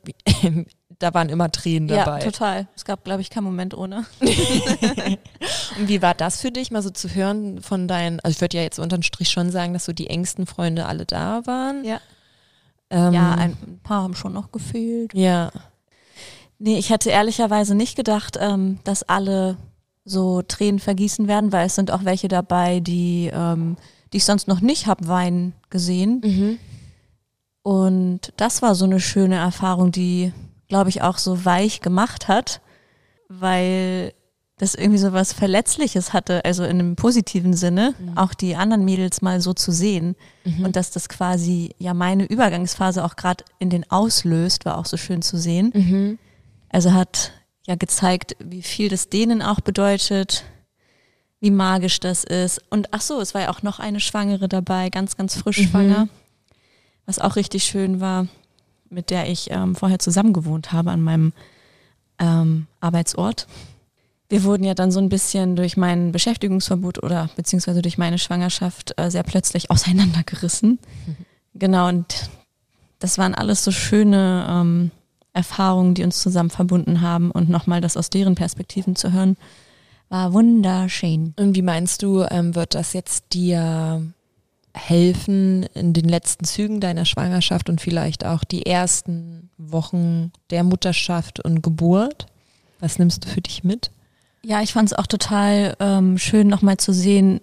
S2: da waren immer Tränen
S3: Ja,
S2: dabei.
S3: total. Es gab, glaube ich, keinen Moment ohne. *laughs*
S2: Und wie war das für dich, mal so zu hören von deinen, also ich würde ja jetzt unterm Strich schon sagen, dass so die engsten Freunde alle da waren.
S3: Ja.
S2: Ähm,
S3: Ja, ein paar haben schon noch gefehlt.
S2: ja.
S3: Nee, ich hätte ehrlicherweise nicht gedacht, ähm, dass alle so Tränen vergießen werden, weil es sind auch welche dabei, die, ähm, die ich sonst noch nicht hab weinen gesehen.
S2: Mhm.
S3: Und das war so eine schöne Erfahrung, die, glaube ich, auch so weich gemacht hat, weil das irgendwie so was Verletzliches hatte, also in einem positiven Sinne, auch die anderen Mädels mal so zu sehen. Und dass das quasi ja meine Übergangsphase auch gerade in den auslöst, war auch so schön zu sehen.
S2: Mhm.
S3: Also hat ja gezeigt, wie viel das denen auch bedeutet, wie magisch das ist. Und ach so, es war ja auch noch eine Schwangere dabei, ganz, ganz frisch schwanger, was auch richtig schön war, mit der ich ähm, vorher zusammen gewohnt habe an meinem ähm, Arbeitsort. Wir wurden ja dann so ein bisschen durch mein Beschäftigungsverbot oder beziehungsweise durch meine Schwangerschaft äh, sehr plötzlich *laughs* auseinandergerissen. Genau, und das waren alles so schöne ähm, Erfahrungen, die uns zusammen verbunden haben und nochmal das aus deren Perspektiven zu hören, war wunderschön.
S2: Und wie meinst du, ähm, wird das jetzt dir helfen in den letzten Zügen deiner Schwangerschaft und vielleicht auch die ersten Wochen der Mutterschaft und Geburt? Was nimmst du für dich mit?
S3: Ja, ich fand es auch total ähm, schön, nochmal zu sehen.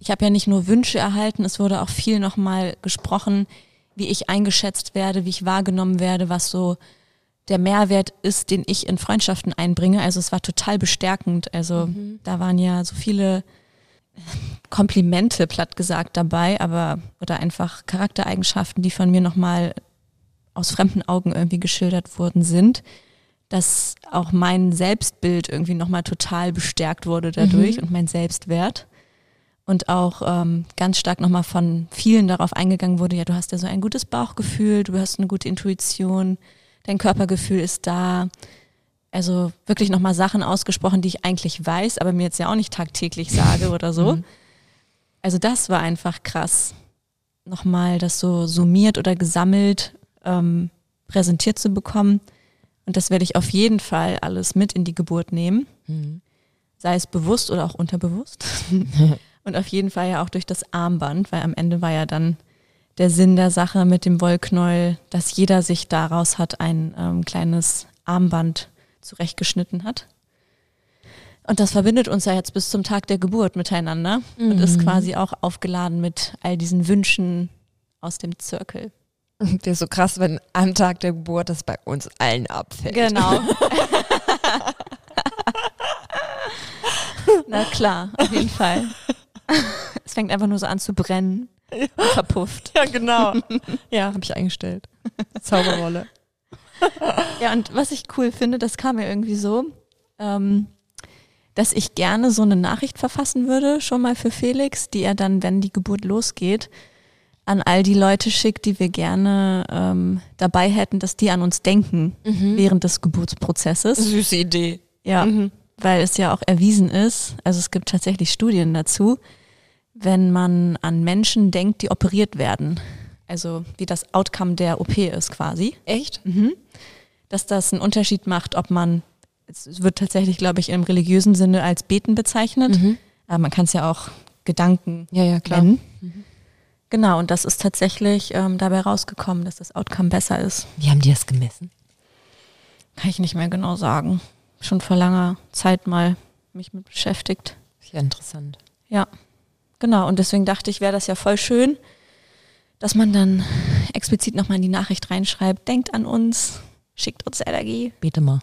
S3: Ich habe ja nicht nur Wünsche erhalten, es wurde auch viel nochmal gesprochen, wie ich eingeschätzt werde, wie ich wahrgenommen werde, was so der Mehrwert ist, den ich in Freundschaften einbringe. Also es war total bestärkend. Also da waren ja so viele Komplimente, platt gesagt, dabei, aber oder einfach Charaktereigenschaften, die von mir nochmal aus fremden Augen irgendwie geschildert worden sind, dass auch mein Selbstbild irgendwie nochmal total bestärkt wurde dadurch und mein Selbstwert. Und auch ähm, ganz stark nochmal von vielen darauf eingegangen wurde, ja, du hast ja so ein gutes Bauchgefühl, du hast eine gute Intuition, dein Körpergefühl ist da. Also wirklich nochmal Sachen ausgesprochen, die ich eigentlich weiß, aber mir jetzt ja auch nicht tagtäglich sage *laughs* oder so. Also das war einfach krass, nochmal das so summiert oder gesammelt ähm, präsentiert zu bekommen. Und das werde ich auf jeden Fall alles mit in die Geburt nehmen, sei es bewusst oder auch unterbewusst. *laughs* Und auf jeden Fall ja auch durch das Armband, weil am Ende war ja dann der Sinn der Sache mit dem Wollknäuel, dass jeder sich daraus hat ein ähm, kleines Armband zurechtgeschnitten hat. Und das verbindet uns ja jetzt bis zum Tag der Geburt miteinander und ist quasi auch aufgeladen mit all diesen Wünschen aus dem Zirkel.
S2: Wäre so krass, wenn am Tag der Geburt das bei uns allen abfällt.
S3: Genau. *laughs* Na klar, auf jeden Fall. Es fängt einfach nur so an zu brennen. Und verpufft.
S2: Ja, genau. *laughs* ja, habe ich eingestellt. Zauberrolle.
S3: Ja, und was ich cool finde, das kam mir irgendwie so, ähm, dass ich gerne so eine Nachricht verfassen würde, schon mal für Felix, die er dann, wenn die Geburt losgeht, an all die Leute schickt, die wir gerne ähm, dabei hätten, dass die an uns denken während des Geburtsprozesses.
S2: Süße Idee.
S3: Ja.
S2: Mhm.
S3: weil es ja auch erwiesen ist, also es gibt tatsächlich Studien dazu, wenn man an Menschen denkt, die operiert werden, also wie das Outcome der OP ist quasi,
S2: Echt?
S3: mhm. dass das einen Unterschied macht, ob man, es wird tatsächlich, glaube ich, im religiösen Sinne als Beten bezeichnet,
S2: Mhm.
S3: aber man kann es ja auch Gedanken
S2: Ja, ja, klar.
S3: nennen. Genau, und das ist tatsächlich ähm, dabei rausgekommen, dass das Outcome besser ist.
S2: Wie haben die das gemessen?
S3: Kann ich nicht mehr genau sagen. Schon vor langer Zeit mal mich mit beschäftigt.
S2: Ja interessant.
S3: Ja, genau. Und deswegen dachte ich, wäre das ja voll schön, dass man dann explizit nochmal in die Nachricht reinschreibt, denkt an uns, schickt uns Energie.
S2: Bete mal.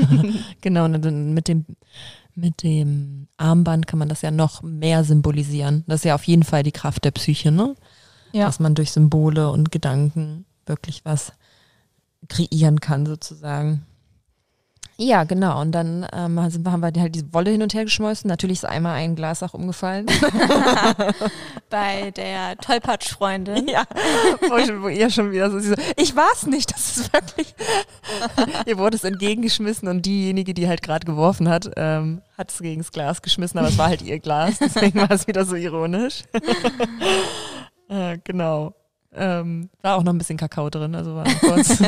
S2: *laughs* genau, mit dem, mit dem Armband kann man das ja noch mehr symbolisieren. Das ist ja auf jeden Fall die Kraft der Psyche, ne?
S3: Ja.
S2: Dass man durch Symbole und Gedanken wirklich was kreieren kann, sozusagen. Ja, genau. Und dann ähm, haben wir halt diese Wolle hin und her geschmolzen. Natürlich ist einmal ein Glas auch umgefallen. *laughs* *laughs*
S3: Bei der Tollpatsch-Freundin.
S2: Ja, wo, ich, wo ihr schon wieder so, so, ich war's nicht, das ist wirklich. *laughs* ihr wurde es entgegengeschmissen und diejenige, die halt gerade geworfen hat, ähm, hat es gegen das Glas geschmissen, aber es war halt ihr Glas, deswegen war es wieder so ironisch. äh, genau. Ähm, war auch noch ein bisschen Kakao drin, also war kurz.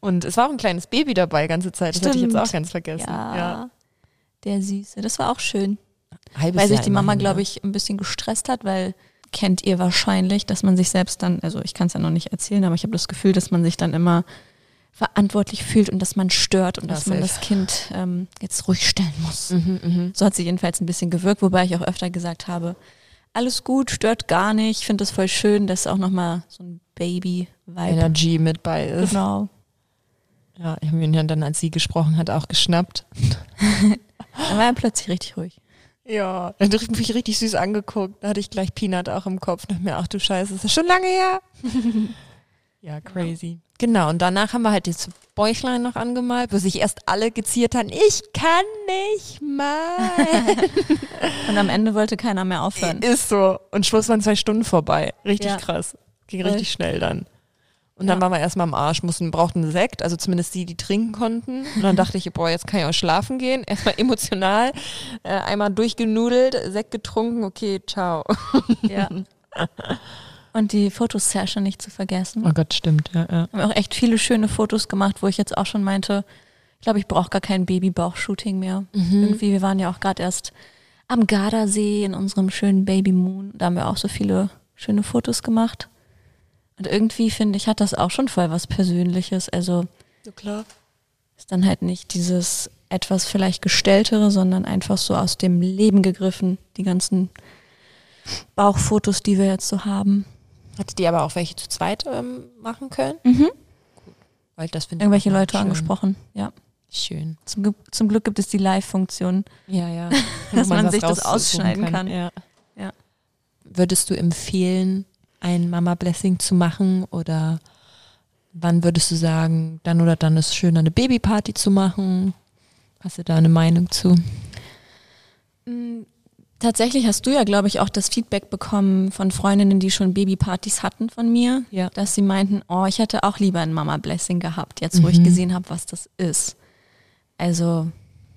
S2: Und es war auch ein kleines Baby dabei, ganze Zeit. Das hatte ich jetzt auch ganz vergessen.
S3: Ja, der Süße. Das war auch schön.
S2: Halbes
S3: weil sich
S2: Jahr
S3: die Mama, glaube
S2: ne?
S3: ich, ein bisschen gestresst hat, weil kennt ihr wahrscheinlich, dass man sich selbst dann, also ich kann es ja noch nicht erzählen, aber ich habe das Gefühl, dass man sich dann immer verantwortlich fühlt und dass man stört und
S2: Ja,
S3: dass man das Kind ähm, jetzt ruhig stellen muss.
S2: Mhm, mhm.
S3: So hat sie jedenfalls ein bisschen gewirkt, wobei ich auch öfter gesagt habe, alles gut, stört gar nicht, ich finde es voll schön, dass auch nochmal so ein Baby-Vibe.
S2: Energy mit bei ist.
S3: Genau.
S2: Ja, ich habe ihn ja dann, als sie gesprochen hat, auch geschnappt.
S3: Dann *laughs* war er plötzlich richtig ruhig.
S2: Ja, dann hat mich richtig süß angeguckt. Da hatte ich gleich Peanut auch im Kopf. Dachte mir, ach du Scheiße, ist das schon lange her? *laughs* ja, crazy. Genau, und danach haben wir halt das Bäuchlein noch angemalt, wo sich erst alle geziert haben, ich kann nicht malen. *laughs*
S3: Und am Ende wollte keiner mehr aufhören.
S2: Ist so. Und Schluss waren zwei Stunden vorbei. Richtig
S3: Ja.
S2: krass. Ging richtig schnell dann. Und dann
S3: Ja.
S2: waren wir erstmal am Arsch, mussten, brauchten einen Sekt, also zumindest die, die trinken konnten. Und dann dachte ich, boah, jetzt kann ich auch schlafen gehen. Erstmal *laughs* emotional, äh, einmal durchgenudelt, Sekt getrunken, okay, ciao. *laughs*
S3: Ja. Und die Fotosession nicht zu vergessen.
S2: Oh Gott, stimmt, ja, ja.
S3: haben auch echt viele schöne Fotos gemacht, wo ich jetzt auch schon meinte, ich glaube, ich brauche gar kein Babybauch-Shooting mehr. Irgendwie, wir waren ja auch gerade erst am Gardasee in unserem schönen Baby Moon. Da haben wir auch so viele schöne Fotos gemacht. Und irgendwie finde ich, hat das auch schon voll was Persönliches. Also
S2: So klar.
S3: ist dann halt nicht dieses etwas vielleicht gestelltere, sondern einfach so aus dem Leben gegriffen, die ganzen Bauchfotos, die wir jetzt so haben.
S2: Hattet ihr aber auch welche zu zweit ähm, machen können?
S3: Mhm.
S2: Weil das finde ich
S3: Irgendwelche Leute
S2: schön.
S3: angesprochen, ja.
S2: Schön.
S3: Zum, Glück- zum Glück gibt es die Live-Funktion.
S2: Ja, ja. *laughs*
S3: Dass man
S2: das
S3: sich das ausschneiden kann.
S2: Ja.
S3: Ja.
S2: Würdest du empfehlen, ein Mama-Blessing zu machen oder wann würdest du sagen, dann oder dann ist es schön, eine Babyparty zu machen? Hast du da eine Meinung zu?
S3: Mm, Tatsächlich hast du ja, glaube ich, auch das Feedback bekommen von Freundinnen, die schon Babypartys hatten von mir,
S2: Ja.
S3: dass sie meinten, oh, ich hätte auch lieber ein Mama-Blessing gehabt, jetzt wo ich
S2: Mhm.
S3: gesehen habe, was das ist. Also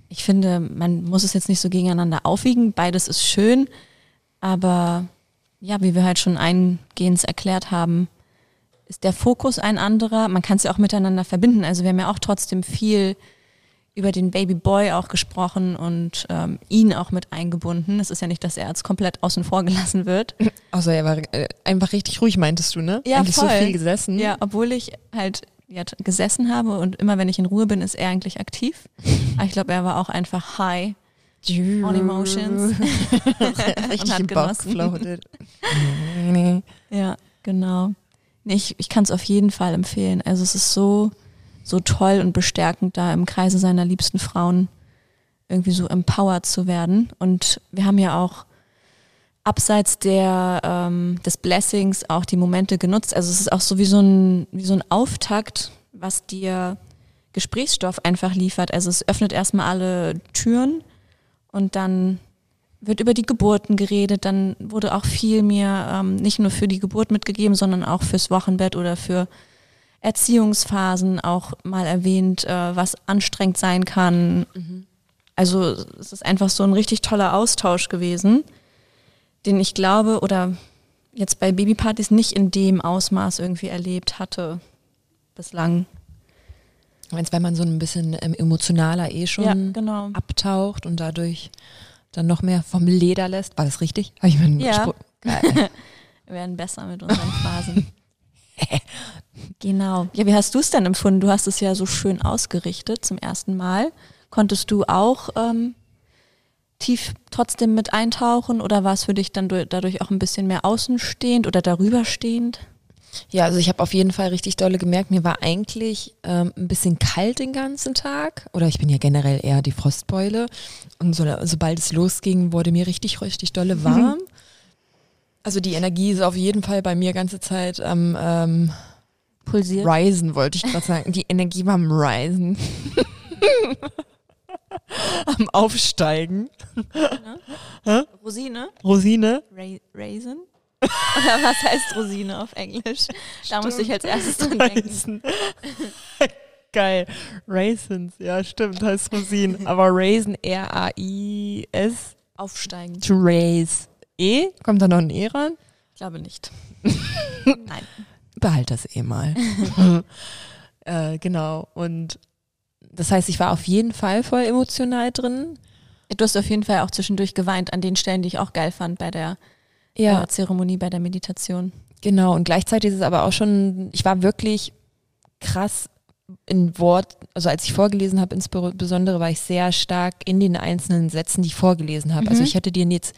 S3: ich finde, man muss es jetzt nicht so gegeneinander aufwiegen, beides ist schön, aber ja, wie wir halt schon eingehend erklärt haben, ist der Fokus ein anderer. Man kann es ja auch miteinander verbinden. Also wir haben ja auch trotzdem viel über den Baby Boy auch gesprochen und ähm, ihn auch mit eingebunden. Es ist ja nicht, dass er als komplett außen vor gelassen wird. *laughs*
S2: Außer er war äh, einfach richtig ruhig, meintest du, ne?
S3: Ja,
S2: Eigentlich
S3: voll.
S2: so viel gesessen.
S3: Ja, obwohl ich halt ja, gesessen habe und immer wenn ich in Ruhe bin, ist er eigentlich aktiv. *laughs* Aber ich glaube, er war auch einfach high on emotions. *laughs*
S2: richtig im Bauch
S3: genossen.
S2: gefloatet. nee. *laughs*
S3: Ja, genau. Nee, ich ich kann es auf jeden Fall empfehlen. Also es ist so, so toll und bestärkend, da im Kreise seiner liebsten Frauen irgendwie so empowered zu werden. Und wir haben ja auch abseits der, ähm, des Blessings auch die Momente genutzt. Also es ist auch so wie so ein, wie so ein Auftakt, was dir Gesprächsstoff einfach liefert. Also es öffnet erstmal alle Türen und dann wird über die Geburten geredet. Dann wurde auch viel mir ähm, nicht nur für die Geburt mitgegeben, sondern auch fürs Wochenbett oder für Erziehungsphasen auch mal erwähnt, äh, was anstrengend sein kann. Also es ist einfach so ein richtig toller Austausch gewesen, den ich glaube oder jetzt bei Babypartys nicht in dem Ausmaß irgendwie erlebt hatte bislang.
S2: Meinst, weil man so ein bisschen ähm, emotionaler eh schon
S3: Ja, genau.
S2: abtaucht und dadurch dann noch mehr vom Leder lässt. War das richtig? Hab ich meinen
S3: Ja.
S2: Spruch- *laughs* Geil.
S3: Wir werden besser mit unseren Phasen. *laughs* genau. Ja, wie hast du es denn empfunden? Du hast es ja so schön ausgerichtet zum ersten Mal. Konntest du auch ähm, tief trotzdem mit eintauchen oder war es für dich dann du- dadurch auch ein bisschen mehr außenstehend oder darüber stehend?
S2: Ja, also ich habe auf jeden Fall richtig dolle gemerkt, mir war eigentlich ähm, ein bisschen kalt den ganzen Tag. Oder ich bin ja generell eher die Frostbeule. Und so, sobald es losging, wurde mir richtig, richtig dolle warm. Also die Energie ist auf jeden Fall bei mir ganze Zeit am ähm,
S3: Pulsiert?
S2: Risen, wollte ich gerade sagen. Die Energie war am Risen. *laughs* am Aufsteigen.
S3: Rosine?
S2: Rosine.
S3: Ra Raisin? Oder was heißt Rosine auf Englisch? Da musste ich als erstes dran denken. *laughs*
S2: Geil. Raisins, ja, stimmt, heißt Rosinen. Aber Raisin, R-A-I-S,
S3: Aufsteigen.
S2: to raise. E? Kommt da noch ein E ran?
S3: Ich glaube nicht. *laughs* Nein.
S2: Behalt das eh mal. *laughs* äh, genau. Und das heißt, ich war auf jeden Fall voll emotional drin.
S3: Du hast auf jeden Fall auch zwischendurch geweint an den Stellen, die ich auch geil fand bei der
S2: Ja,
S3: äh, Zeremonie, bei der Meditation.
S2: genau. Und gleichzeitig ist es aber auch schon, ich war wirklich krass in Wort, also als ich vorgelesen habe, insbesondere war ich sehr stark in den einzelnen Sätzen, die ich vorgelesen habe. Also
S3: Mhm.
S2: ich hätte dir jetzt,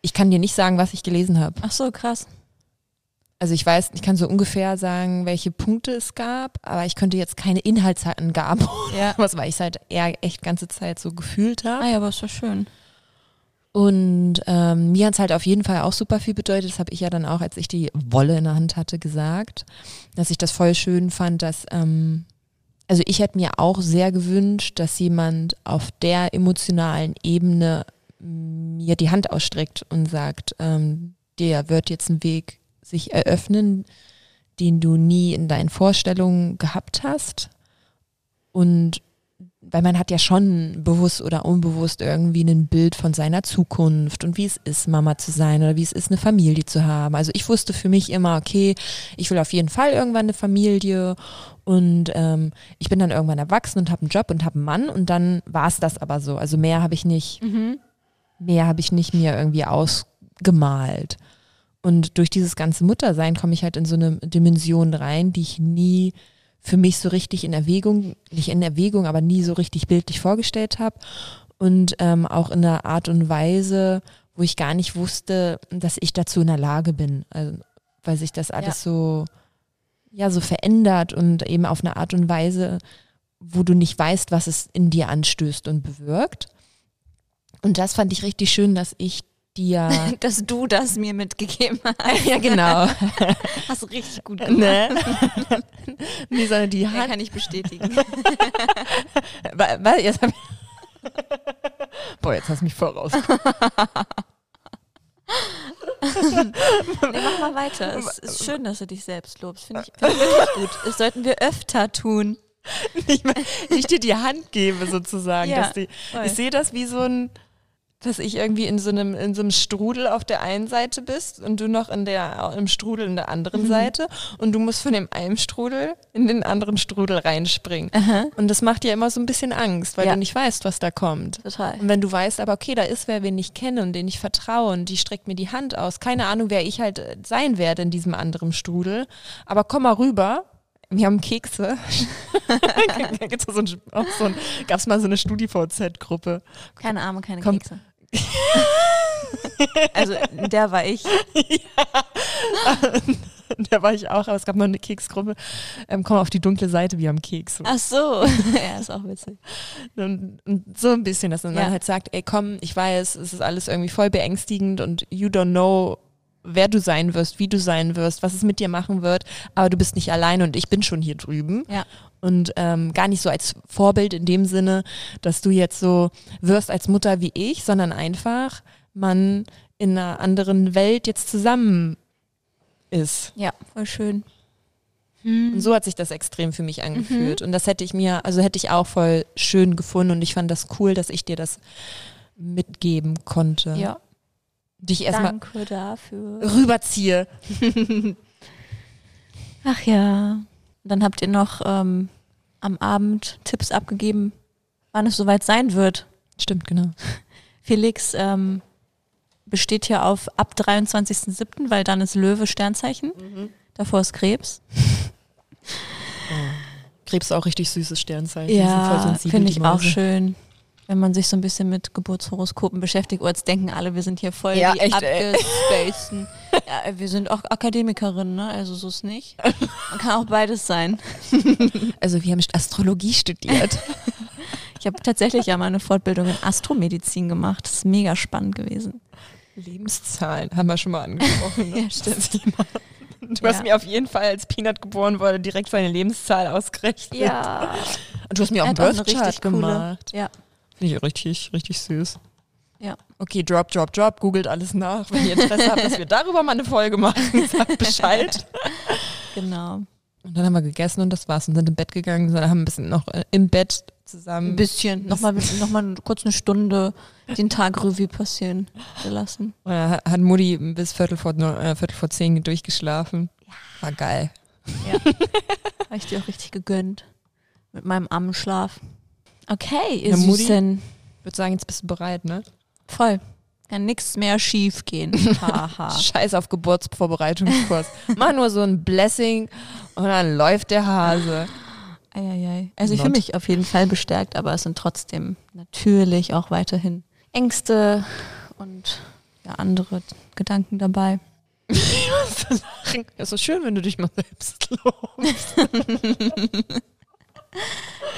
S2: ich kann dir nicht sagen, was ich gelesen habe.
S3: Ach so, krass.
S2: Also ich weiß, ich kann so ungefähr sagen, welche Punkte es gab, aber ich könnte jetzt keine Inhaltsangabe
S3: Ja. *laughs*
S2: was, weil ich es halt eher echt ganze Zeit so gefühlt habe.
S3: Ah ja, aber ist doch schön.
S2: Und ähm, mir hat es halt auf jeden Fall auch super viel bedeutet. Das habe ich ja dann auch, als ich die Wolle in der Hand hatte, gesagt, dass ich das voll schön fand, dass, ähm, also ich hätte mir auch sehr gewünscht, dass jemand auf der emotionalen Ebene mir die Hand ausstreckt und sagt, ähm, dir wird jetzt ein Weg sich eröffnen, den du nie in deinen Vorstellungen gehabt hast. Und weil man hat ja schon bewusst oder unbewusst irgendwie ein Bild von seiner Zukunft und wie es ist, Mama zu sein oder wie es ist, eine Familie zu haben. Also ich wusste für mich immer, okay, ich will auf jeden Fall irgendwann eine Familie und ähm, ich bin dann irgendwann erwachsen und habe einen Job und habe einen Mann und dann war es das aber so. Also mehr habe ich nicht, mehr habe ich nicht mir irgendwie ausgemalt. Und durch dieses ganze Muttersein komme ich halt in so eine Dimension rein, die ich nie für mich so richtig in Erwägung, nicht in Erwägung, aber nie so richtig bildlich vorgestellt habe. Und ähm, auch in einer Art und Weise, wo ich gar nicht wusste, dass ich dazu in der Lage bin. Also, weil sich das alles so, ja, so verändert und eben auf eine Art und Weise, wo du nicht weißt, was es in dir anstößt und bewirkt. Und das fand ich richtig schön, dass ich dir. *laughs*
S3: Dass du das mir mitgegeben *laughs* hast.
S2: ja, genau. *laughs*
S3: Hast du richtig gut gemacht.
S2: ne? nee, sondern die
S3: Ja,
S2: Hand.
S3: kann ich bestätigen.
S2: Wa- Jetzt hab ich Boah, jetzt hast du mich voll raus.
S3: Nee, mach mal weiter. Es ist schön, dass du dich selbst lobst. Finde ich, find ich wirklich gut. Das sollten wir öfter tun.
S2: ich, mein, ich dir die Hand gebe sozusagen.
S3: Ja,
S2: dass die, ich sehe das wie so ein, dass ich irgendwie in so einem, in so einem Strudel auf der einen Seite bist und du noch in der, im Strudel in der
S3: Mhm.
S2: anderen Seite und du musst von dem einen Strudel in den anderen Strudel reinspringen. Und das macht dir immer so ein bisschen Angst, weil
S3: Ja.
S2: du nicht weißt, was da kommt.
S3: Total.
S2: Und wenn du weißt, aber okay, da ist wer, den ich kenne und den ich vertraue und die streckt mir die Hand aus. Keine Ahnung, wer ich halt äh, sein werde in diesem anderen Strudel. Aber komm mal rüber. Wir haben Kekse. *laughs* Gibt's da so ein, auch so ein, gab's mal so eine StudiVZ-Gruppe.
S3: Keine Arme, keine
S2: Komm.
S3: Kekse. *laughs* also, der war ich.
S2: Da *laughs* war ich auch, aber es gab noch eine Keksgruppe. Ähm, komm auf die dunkle Seite, wir haben Kekse.
S3: Ach so. *laughs* ja, ist auch witzig.
S2: Und, und so ein bisschen, dass man
S3: Ja.
S2: halt sagt, ey komm, ich weiß, es ist alles irgendwie voll beängstigend und you don't know, wer du sein wirst, wie du sein wirst, was es mit dir machen wird, aber du bist nicht alleine und ich bin schon hier drüben.
S3: Ja.
S2: Und ähm, gar nicht so als Vorbild in dem Sinne, dass du jetzt so wirst als Mutter wie ich, sondern einfach man in einer anderen Welt jetzt zusammen ist.
S3: Ja, voll schön.
S2: Und so hat sich das extrem für mich angefühlt. Und das hätte ich mir, also hätte ich auch voll schön gefunden und ich fand das cool, dass ich dir das mitgeben konnte.
S3: Ja,
S2: Dich erstmal
S3: danke dafür.
S2: rüberziehe. *laughs*
S3: Ach ja. Dann habt ihr noch ähm, am Abend Tipps abgegeben, wann es soweit sein wird.
S2: Stimmt, genau. *laughs*
S3: Felix ähm, besteht hier auf ab 23.07., weil dann ist Löwe Sternzeichen. Davor ist Krebs. *laughs*
S2: Krebs ist auch richtig süßes Sternzeichen. Die
S3: Ja, finde
S2: die
S3: ich auch schön. Wenn man sich so ein bisschen mit Geburtshoroskopen beschäftigt, oh, jetzt denken alle, wir sind hier voll
S2: Ja,
S3: die
S2: echt,
S3: abgespaceden. *laughs* ja, wir sind auch Akademikerinnen, ne? Also so ist nicht. Man kann auch beides sein. *laughs*
S2: Also wir haben Astrologie studiert. *laughs*
S3: Ich habe tatsächlich ja mal eine Fortbildung in Astromedizin gemacht. Das ist mega spannend gewesen.
S2: Lebenszahlen haben wir schon mal angesprochen. Ne?
S3: Ja, stimmt.
S2: Du hast
S3: Ja.
S2: mir auf jeden Fall, als Peanut geboren wurde, direkt seine Lebenszahl ausgerechnet.
S3: Ja.
S2: Und du hast mir auch einen
S3: eine
S2: Birthchart
S3: richtig coole-
S2: gemacht.
S3: Ja.
S2: Finde ich richtig, richtig süß.
S3: Ja.
S2: Okay, drop, drop, drop, googelt alles nach. Wenn ihr Interesse habt, dass wir darüber mal eine Folge machen, *laughs* sagt Bescheid.
S3: Genau.
S2: Und dann haben wir gegessen und das war's und sind im Bett gegangen, sondern haben ein bisschen noch äh, im Bett zusammen.
S3: Ein bisschen. Nochmal noch mal kurz eine Stunde den Tag Revue passieren gelassen. *laughs*
S2: Und dann hat- Mutti bis Viertel vor, äh, Viertel vor zehn durchgeschlafen. War geil.
S3: Ja. Habe ich dir auch richtig gegönnt. Mit meinem Armenschlaf. Okay, ihr
S2: Ja?
S3: Süßen.
S2: Ich würde sagen, jetzt bist du bereit, ne?
S3: Voll. Kann nichts mehr schief gehen. *laughs*
S2: Scheiß auf Geburtsvorbereitungskurs. Mach nur so ein Blessing und dann läuft der Hase.
S3: Eieiei. Also ich
S2: Not.
S3: fühle mich auf jeden Fall bestärkt, aber es sind trotzdem natürlich auch weiterhin Ängste und ja, andere Gedanken dabei. *laughs*
S2: Es ist schön, wenn du dich mal selbst lobst. *laughs*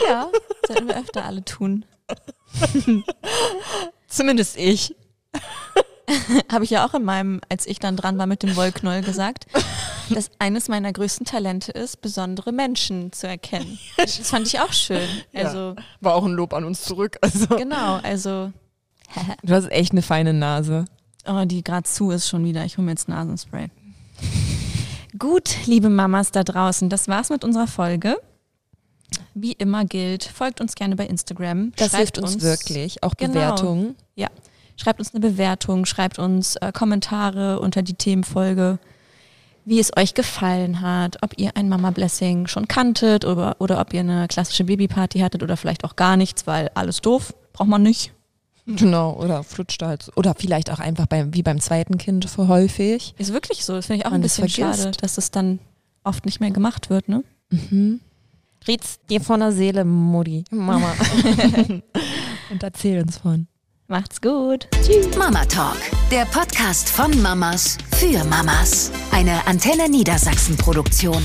S3: Ja, sollten wir öfter alle tun. *laughs*
S2: Zumindest ich. *laughs*
S3: Habe ich ja auch in meinem, als ich dann dran war mit dem Wollknoll gesagt, dass eines meiner größten Talente ist, besondere Menschen zu erkennen. Das fand ich auch schön.
S2: Ja.
S3: Also,
S2: War auch ein Lob an uns zurück. Also.
S3: genau, also, *laughs*
S2: Du hast echt eine feine Nase.
S3: oh, die gerade zu ist schon wieder. Ich hole mir jetzt Nasenspray. Gut, liebe Mamas da draußen, das war's mit unserer Folge. Wie immer gilt, folgt uns gerne bei Instagram.
S2: Das
S3: schreibt
S2: hilft uns, wirklich. Auch
S3: Genau.
S2: Bewertungen.
S3: Ja, schreibt uns eine Bewertung, schreibt uns äh, Kommentare unter die Themenfolge, wie es euch gefallen hat, ob ihr ein Mama Blessing schon kanntet oder, oder ob ihr eine klassische Babyparty hattet oder vielleicht auch gar nichts, weil alles doof, braucht man nicht.
S2: Genau, oder flutscht halt. Oder vielleicht auch einfach beim, wie beim zweiten Kind so häufig.
S3: Ist wirklich so, das finde ich auch
S2: Man
S3: ein
S2: das
S3: bisschen schade, dass es dann oft nicht mehr gemacht wird, ne?
S2: Red's dir von der Seele, Mutti. Mama. *laughs* Und erzähl uns von.
S3: Macht's gut.
S1: Mama Talk, der Podcast von Mamas für Mamas. Eine Antenne Niedersachsen Produktion.